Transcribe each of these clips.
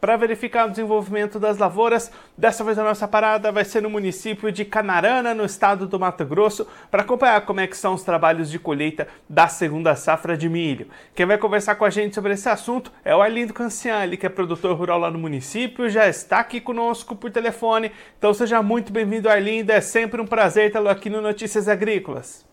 para verificar o desenvolvimento das lavouras. Dessa vez a nossa parada vai ser no município de Canarana, no estado do Mato Grosso, para acompanhar como é que são os trabalhos de colheita da segunda safra de milho. Quem vai conversar com a gente sobre esse assunto é o Arlindo Canciani, que é produtor rural lá no município, já está aqui conosco por telefone. Então seja muito bem-vindo, Arlindo. É sempre um prazer tê-lo aqui no Notícias Agrícolas.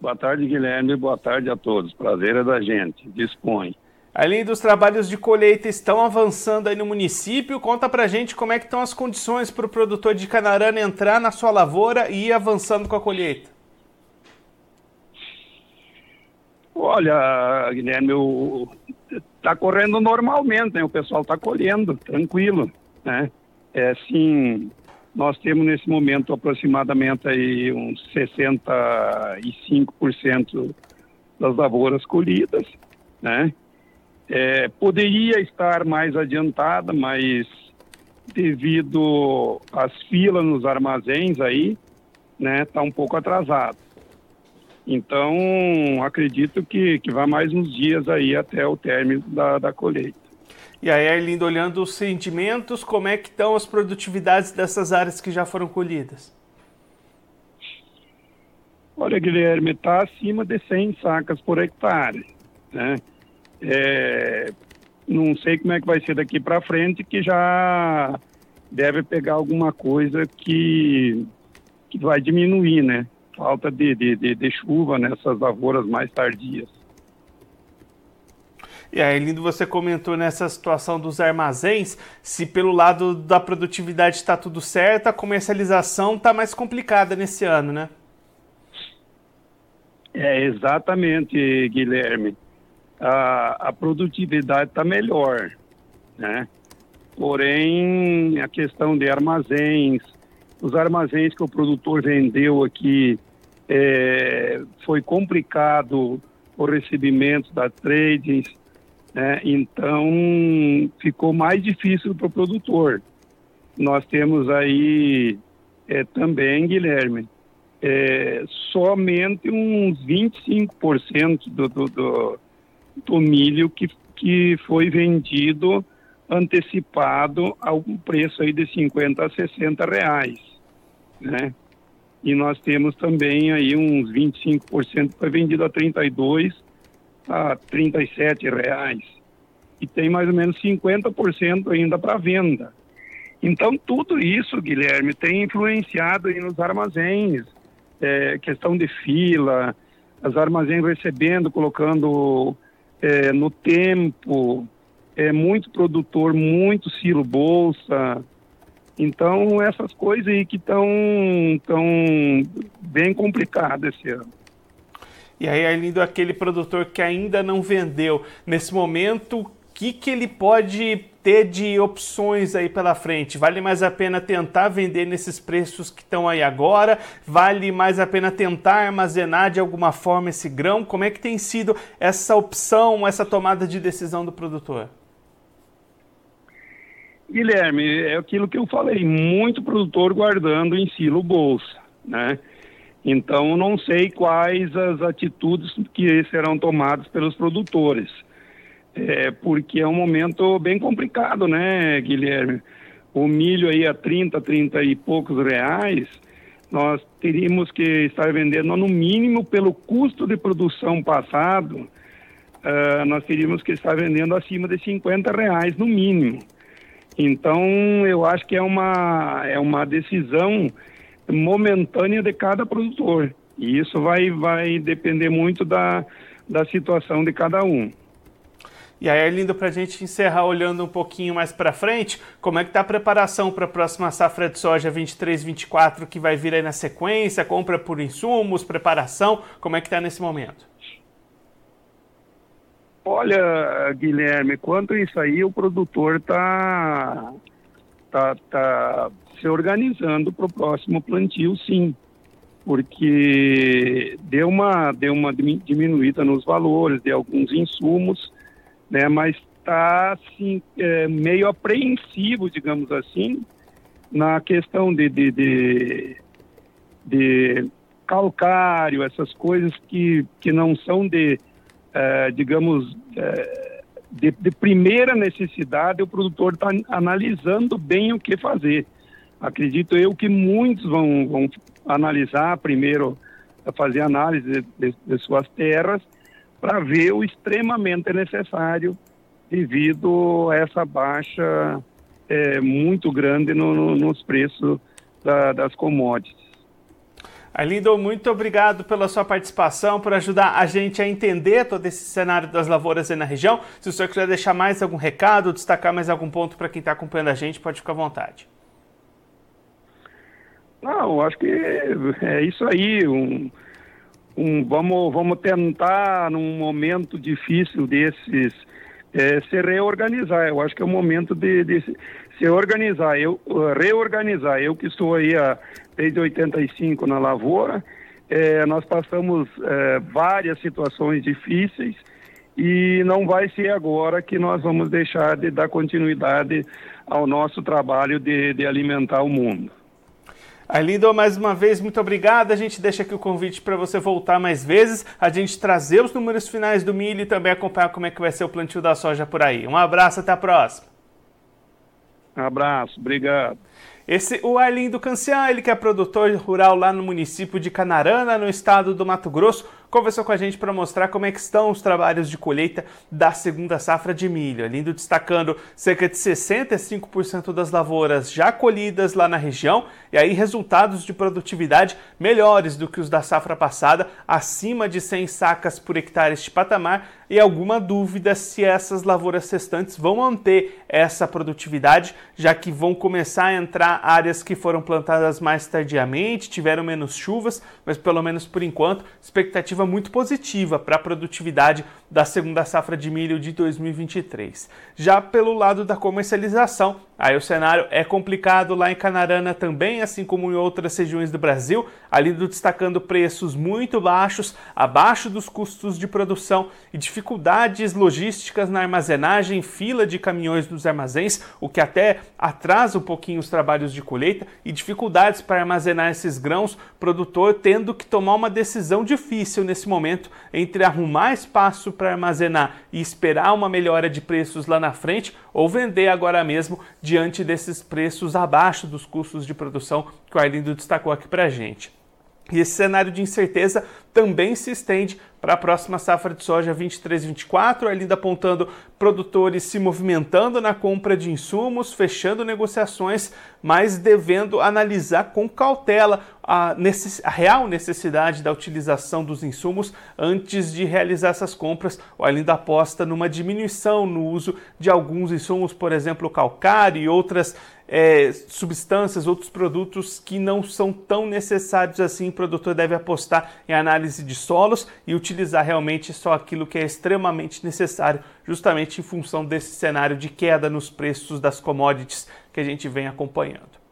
Boa tarde, Guilherme. Boa tarde a todos. Prazer é da gente. Dispõe. Além dos trabalhos de colheita estão avançando aí no município, conta pra gente como é que estão as condições para o produtor de canarana entrar na sua lavoura e ir avançando com a colheita. Olha, Guilherme, está correndo normalmente, né? o pessoal está colhendo, tranquilo. Né? É assim, nós temos nesse momento aproximadamente aí uns 65% das lavouras colhidas, né? É, poderia estar mais adiantada, mas devido às filas nos armazéns aí, né, está um pouco atrasado. Então, acredito que, que vai mais uns dias aí até o término da, da colheita. E aí, Arlindo, olhando os sentimentos, como é que estão as produtividades dessas áreas que já foram colhidas? Olha, Guilherme, está acima de 100 sacas por hectare, né? É, não sei como é que vai ser daqui para frente, que já deve pegar alguma coisa que, que vai diminuir, né? Falta de, de, de, de chuva nessas lavouras mais tardias. E aí, Lindo, você comentou nessa situação dos armazéns, se pelo lado da produtividade está tudo certo, a comercialização está mais complicada nesse ano, né? É, exatamente, Guilherme a, a produtividade está melhor, né? Porém, a questão de armazéns, os armazéns que o produtor vendeu aqui, é, foi complicado o recebimento da trades, né? então ficou mais difícil para o produtor. Nós temos aí é, também, Guilherme, é, somente uns 25% do, do, do do milho que, que foi vendido antecipado a um preço aí de 50 a 60 reais, né? E nós temos também aí uns 25% que foi vendido a 32 a 37 reais. E tem mais ou menos 50% ainda para venda. Então, tudo isso, Guilherme, tem influenciado nos armazéns, é, questão de fila, as armazéns recebendo, colocando é, no tempo, é muito produtor, muito silo bolsa. Então, essas coisas aí que estão tão bem complicadas esse ano. E aí, Arlindo, aquele produtor que ainda não vendeu, nesse momento, que, que ele pode ter de opções aí pela frente? Vale mais a pena tentar vender nesses preços que estão aí agora? Vale mais a pena tentar armazenar de alguma forma esse grão? Como é que tem sido essa opção, essa tomada de decisão do produtor? Guilherme, é aquilo que eu falei, muito produtor guardando em silo bolsa, né? Então, não sei quais as atitudes que serão tomadas pelos produtores é, porque é um momento bem complicado, né, Guilherme? O milho aí a 30, 30 e poucos reais, nós teríamos que estar vendendo no mínimo pelo custo de produção passado, uh, nós teríamos que estar vendendo acima de 50 reais no mínimo. Então, eu acho que é uma, é uma decisão momentânea de cada produtor. E isso vai, vai depender muito da, da situação de cada um. E aí, Arlindo, para a gente encerrar olhando um pouquinho mais para frente, como é que está a preparação para a próxima safra de soja 23-24 que vai vir aí na sequência, compra por insumos, preparação, como é que está nesse momento? Olha, Guilherme, quanto isso aí, o produtor está tá, tá se organizando para o próximo plantio, sim, porque deu uma, deu uma diminuída nos valores de alguns insumos, né? Mas está assim é, meio apreensivo, digamos assim, na questão de, de, de, de calcário, essas coisas que, que não são de, é, digamos, é, de, de, primeira necessidade, o produtor está analisando bem o que fazer. Acredito eu que muitos vão, vão analisar primeiro, fazer análise de, de suas terras, para ver o extremamente necessário devido a essa baixa é, muito grande no, no, nos preços da, das commodities. Arlindo, muito obrigado pela sua participação, por ajudar a gente a entender todo esse cenário das lavouras aí na região. Se o senhor quiser deixar mais algum recado, destacar mais algum ponto para quem está acompanhando a gente, pode ficar à vontade. Não, acho que é isso aí. Um, um, vamos, vamos tentar, num momento difícil desses, é, se reorganizar. Eu acho que é o momento de, de se organizar, eu reorganizar. Eu que estou aí a, desde 85 na lavoura, é, nós passamos é, várias situações difíceis e não vai ser agora que nós vamos deixar de dar continuidade ao nosso trabalho de, de alimentar o mundo. Arlindo, mais uma vez, muito obrigado. A gente deixa aqui o convite para você voltar mais vezes, a gente trazer os números finais do milho e também acompanhar como é que vai ser o plantio da soja por aí. Um abraço, até a próxima. Um abraço, obrigado. Esse, o Arlindo Cancian, ele que é produtor rural lá no município de Canarana, no estado do Mato Grosso, conversou com a gente para mostrar como é que estão os trabalhos de colheita da segunda safra de milho. Arlindo destacando cerca de 65% das lavouras já colhidas lá na região e aí resultados de produtividade melhores do que os da safra passada, acima de 100 sacas por hectare este patamar e alguma dúvida se essas lavouras restantes vão manter essa produtividade, já que vão começar a entrar áreas que foram plantadas mais tardiamente, tiveram menos chuvas, mas pelo menos por enquanto, expectativa muito positiva para a produtividade da segunda safra de milho de 2023. Já pelo lado da comercialização, Aí o cenário é complicado lá em Canarana também, assim como em outras regiões do Brasil, ali destacando preços muito baixos, abaixo dos custos de produção e dificuldades logísticas na armazenagem, fila de caminhões nos armazéns, o que até atrasa um pouquinho os trabalhos de colheita e dificuldades para armazenar esses grãos, produtor tendo que tomar uma decisão difícil nesse momento entre arrumar espaço para armazenar e esperar uma melhora de preços lá na frente ou vender agora mesmo diante desses preços abaixo dos custos de produção que o Arlindo destacou aqui para a gente. E esse cenário de incerteza também se estende para a próxima safra de soja 23-24, ainda apontando produtores se movimentando na compra de insumos, fechando negociações, mas devendo analisar com cautela a, necess... a real necessidade da utilização dos insumos antes de realizar essas compras, ou ainda aposta numa diminuição no uso de alguns insumos, por exemplo, calcário e outras é, substâncias, outros produtos que não são tão necessários assim. O produtor deve apostar em análise de solos e utilizar realmente só aquilo que é extremamente necessário, justamente em função desse cenário de queda nos preços das commodities que a gente vem acompanhando.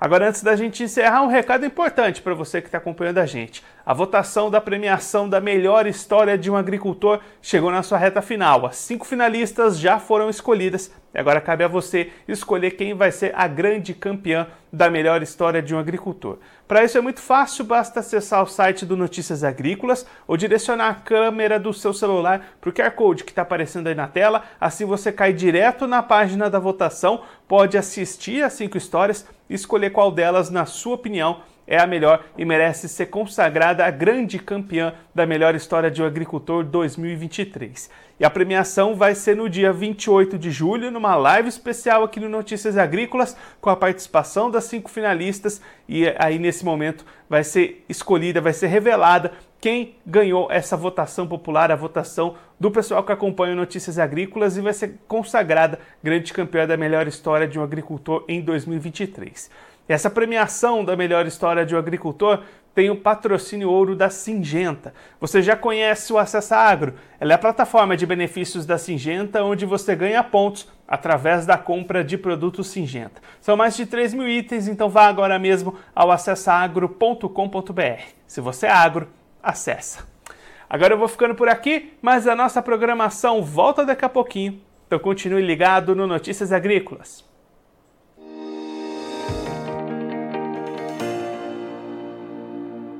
Agora, antes da gente encerrar, um recado importante para você que está acompanhando a gente. A votação da premiação da melhor história de um agricultor chegou na sua reta final. As cinco finalistas já foram escolhidas e agora cabe a você escolher quem vai ser a grande campeã da melhor história de um agricultor. Para isso é muito fácil, basta acessar o site do Notícias Agrícolas ou direcionar a câmera do seu celular para o QR Code que está aparecendo aí na tela. Assim você cai direto na página da votação, pode assistir as cinco histórias escolher qual delas, na sua opinião, é a melhor e merece ser consagrada a grande campeã da melhor história de um agricultor 2023. E a premiação vai ser no dia 28 de julho, numa live especial aqui no Notícias Agrícolas, com a participação das cinco finalistas. E aí, nesse momento, vai ser escolhida, vai ser revelada quem ganhou essa votação popular, a votação do pessoal que acompanha Notícias Agrícolas e vai ser consagrada grande campeã da melhor história de um agricultor em 2023. Essa premiação da melhor história de um agricultor tem o patrocínio ouro da Singenta. Você já conhece o Acessa Agro? Ela é a plataforma de benefícios da Singenta, onde você ganha pontos através da compra de produtos Singenta. São mais de 3 mil itens, então vá agora mesmo ao acessaagro.com.br. Se você é agro, acessa. Agora eu vou ficando por aqui, mas a nossa programação volta daqui a pouquinho. Então continue ligado no Notícias Agrícolas.